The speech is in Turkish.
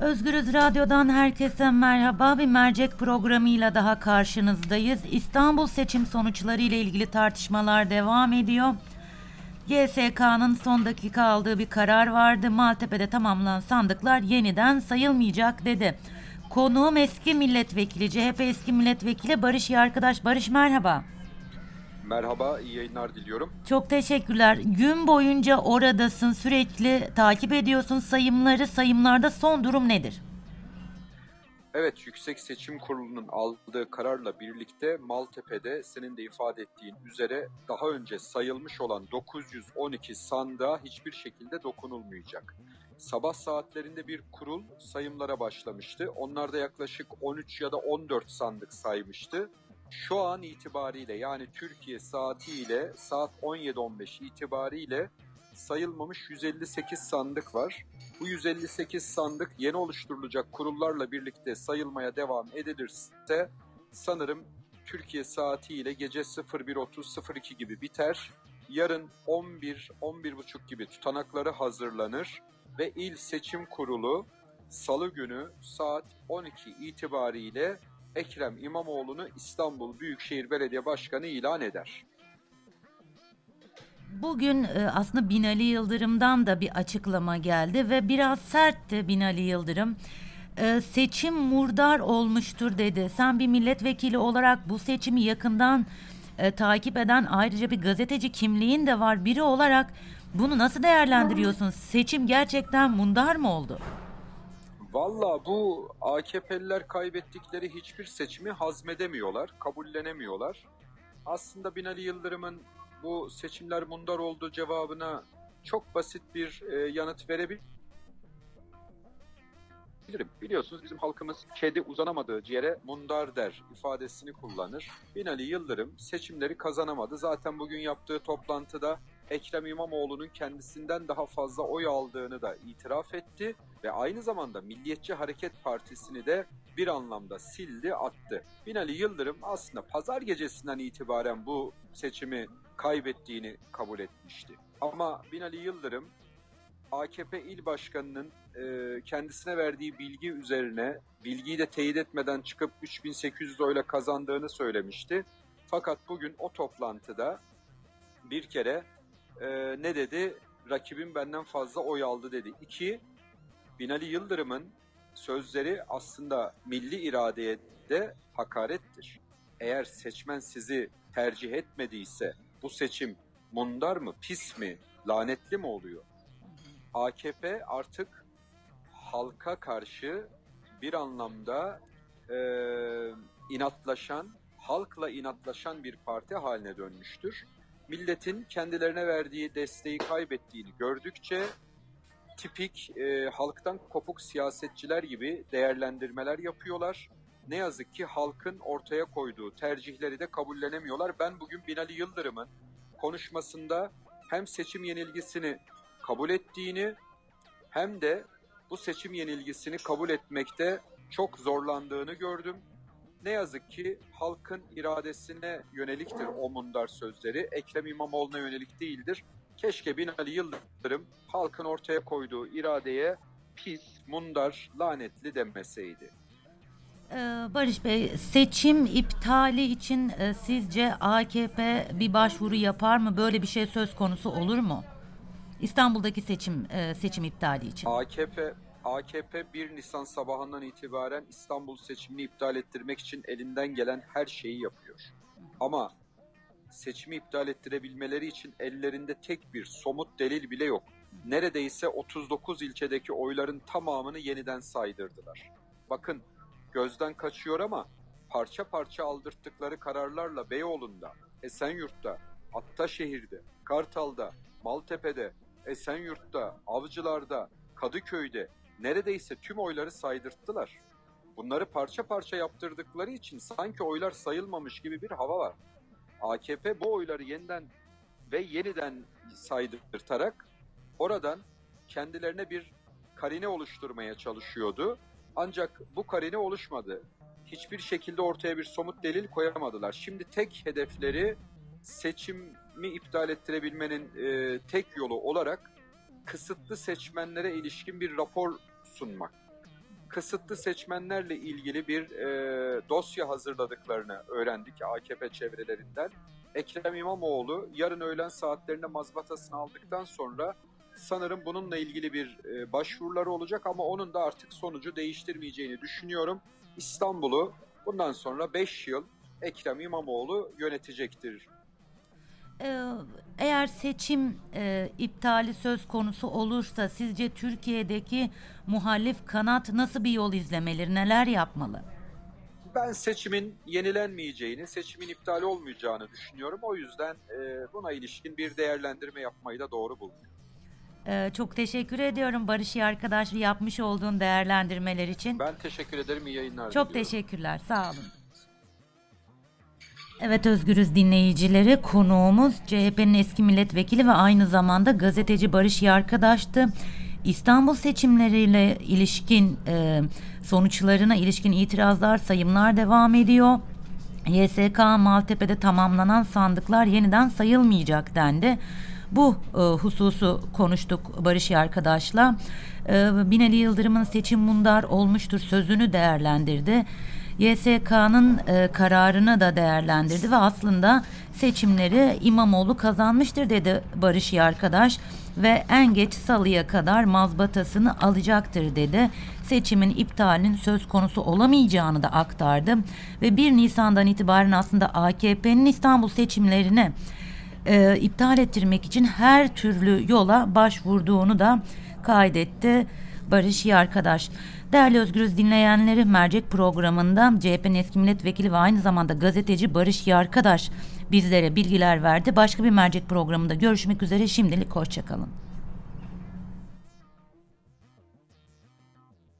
Özgürüz Radyo'dan herkese merhaba. Bir mercek programıyla daha karşınızdayız. İstanbul seçim sonuçları ile ilgili tartışmalar devam ediyor. GSK'nın son dakika aldığı bir karar vardı. Maltepe'de tamamlanan sandıklar yeniden sayılmayacak dedi. Konuğum eski milletvekili, CHP eski milletvekili Barış Yarkadaş. Barış merhaba. Merhaba, iyi yayınlar diliyorum. Çok teşekkürler. Gün boyunca oradasın, sürekli takip ediyorsun sayımları. Sayımlarda son durum nedir? Evet, Yüksek Seçim Kurulu'nun aldığı kararla birlikte Maltepe'de senin de ifade ettiğin üzere daha önce sayılmış olan 912 sandığa hiçbir şekilde dokunulmayacak. Sabah saatlerinde bir kurul sayımlara başlamıştı. Onlar da yaklaşık 13 ya da 14 sandık saymıştı. Şu an itibariyle yani Türkiye saatiyle saat 17.15 itibariyle sayılmamış 158 sandık var. Bu 158 sandık yeni oluşturulacak kurullarla birlikte sayılmaya devam edilirse sanırım Türkiye saatiyle gece 01.30-02 gibi biter. Yarın 11-11.30 gibi tutanakları hazırlanır ve il seçim kurulu salı günü saat 12 itibariyle Ekrem İmamoğlu'nu İstanbul Büyükşehir Belediye Başkanı ilan eder. Bugün e, aslında Binali Yıldırım'dan da bir açıklama geldi ve biraz sertti Binali Yıldırım. E, seçim murdar olmuştur dedi. Sen bir milletvekili olarak bu seçimi yakından e, takip eden ayrıca bir gazeteci kimliğin de var biri olarak bunu nasıl değerlendiriyorsun? Seçim gerçekten mundar mı oldu? Valla bu AKP'liler kaybettikleri hiçbir seçimi hazmedemiyorlar, kabullenemiyorlar. Aslında Binali Yıldırım'ın bu seçimler mundar olduğu cevabına çok basit bir e, yanıt verebilirim. Biliyorsunuz bizim halkımız kedi uzanamadığı ciğere mundar der ifadesini kullanır. Binali Yıldırım seçimleri kazanamadı. Zaten bugün yaptığı toplantıda Ekrem İmamoğlu'nun kendisinden daha fazla oy aldığını da itiraf etti ve aynı zamanda Milliyetçi Hareket Partisi'ni de bir anlamda sildi attı. Binali Yıldırım aslında pazar gecesinden itibaren bu seçimi kaybettiğini kabul etmişti. Ama Binali Yıldırım AKP il başkanının e, kendisine verdiği bilgi üzerine bilgiyi de teyit etmeden çıkıp 3800 oyla kazandığını söylemişti. Fakat bugün o toplantıda bir kere e, ne dedi? Rakibim benden fazla oy aldı dedi. İki, Binali Yıldırım'ın sözleri aslında milli iradeye de hakarettir. Eğer seçmen sizi tercih etmediyse bu seçim mundar mı, pis mi, lanetli mi oluyor? AKP artık halka karşı bir anlamda e, inatlaşan, halkla inatlaşan bir parti haline dönmüştür. Milletin kendilerine verdiği desteği kaybettiğini gördükçe tipik e, halktan kopuk siyasetçiler gibi değerlendirmeler yapıyorlar. Ne yazık ki halkın ortaya koyduğu tercihleri de kabullenemiyorlar. Ben bugün Binali Yıldırım'ın konuşmasında hem seçim yenilgisini kabul ettiğini hem de bu seçim yenilgisini kabul etmekte çok zorlandığını gördüm. Ne yazık ki halkın iradesine yöneliktir o mundar sözleri. Ekrem İmamoğlu'na yönelik değildir. Keşke Binali Yıldırım halkın ortaya koyduğu iradeye pis, mundar, lanetli demeseydi. Ee, Barış Bey, seçim iptali için e, sizce AKP bir başvuru yapar mı? Böyle bir şey söz konusu olur mu? İstanbul'daki seçim e, seçim iptali için. AKP AKP 1 Nisan sabahından itibaren İstanbul seçimini iptal ettirmek için elinden gelen her şeyi yapıyor. Ama seçimi iptal ettirebilmeleri için ellerinde tek bir somut delil bile yok. Neredeyse 39 ilçedeki oyların tamamını yeniden saydırdılar. Bakın gözden kaçıyor ama parça parça aldırttıkları kararlarla Beyoğlu'nda, Esenyurt'ta, Attaşehir'de, Kartal'da, Maltepe'de, Esenyurt'ta, Avcılar'da, Kadıköy'de neredeyse tüm oyları saydırttılar. Bunları parça parça yaptırdıkları için sanki oylar sayılmamış gibi bir hava var. AKP bu oyları yeniden ve yeniden saydırtarak oradan kendilerine bir karine oluşturmaya çalışıyordu. Ancak bu karine oluşmadı. Hiçbir şekilde ortaya bir somut delil koyamadılar. Şimdi tek hedefleri seçimi iptal ettirebilmenin e, tek yolu olarak kısıtlı seçmenlere ilişkin bir rapor sunmak. kısıtlı seçmenlerle ilgili bir e, dosya hazırladıklarını öğrendik AKP çevrelerinden. Ekrem İmamoğlu yarın öğlen saatlerinde mazbatasını aldıktan sonra sanırım bununla ilgili bir e, başvuruları olacak ama onun da artık sonucu değiştirmeyeceğini düşünüyorum. İstanbul'u bundan sonra 5 yıl Ekrem İmamoğlu yönetecektir. Ee, eğer seçim e, iptali söz konusu olursa sizce Türkiye'deki muhalif kanat nasıl bir yol izlemeli, neler yapmalı? Ben seçimin yenilenmeyeceğini, seçimin iptal olmayacağını düşünüyorum. O yüzden e, buna ilişkin bir değerlendirme yapmayı da doğru buldum. Ee, çok teşekkür ediyorum Barış iyi arkadaş yapmış olduğun değerlendirmeler için. Ben teşekkür ederim. İyi yayınlar Çok diliyorum. teşekkürler. Sağ olun. Evet Özgürüz dinleyicileri konuğumuz CHP'nin eski milletvekili ve aynı zamanda gazeteci Barış Yarkadaş'tı. İstanbul seçimleriyle ilişkin e, sonuçlarına ilişkin itirazlar, sayımlar devam ediyor. YSK Maltepe'de tamamlanan sandıklar yeniden sayılmayacak dendi. Bu e, hususu konuştuk Barış arkadaşla. E, Binali Yıldırım'ın seçim mundar olmuştur sözünü değerlendirdi. YSK'nın e, kararını da değerlendirdi ve aslında seçimleri İmamoğlu kazanmıştır dedi Barış arkadaş ve en geç salıya kadar mazbatasını alacaktır dedi. Seçimin iptalinin söz konusu olamayacağını da aktardı ve 1 Nisan'dan itibaren aslında AKP'nin İstanbul seçimlerini e, iptal ettirmek için her türlü yola başvurduğunu da kaydetti Barış İyi arkadaş. Değerli Özgürüz dinleyenleri mercek programında CHP'nin eski milletvekili ve aynı zamanda gazeteci Barış İyi arkadaş bizlere bilgiler verdi. Başka bir mercek programında görüşmek üzere şimdilik hoşçakalın.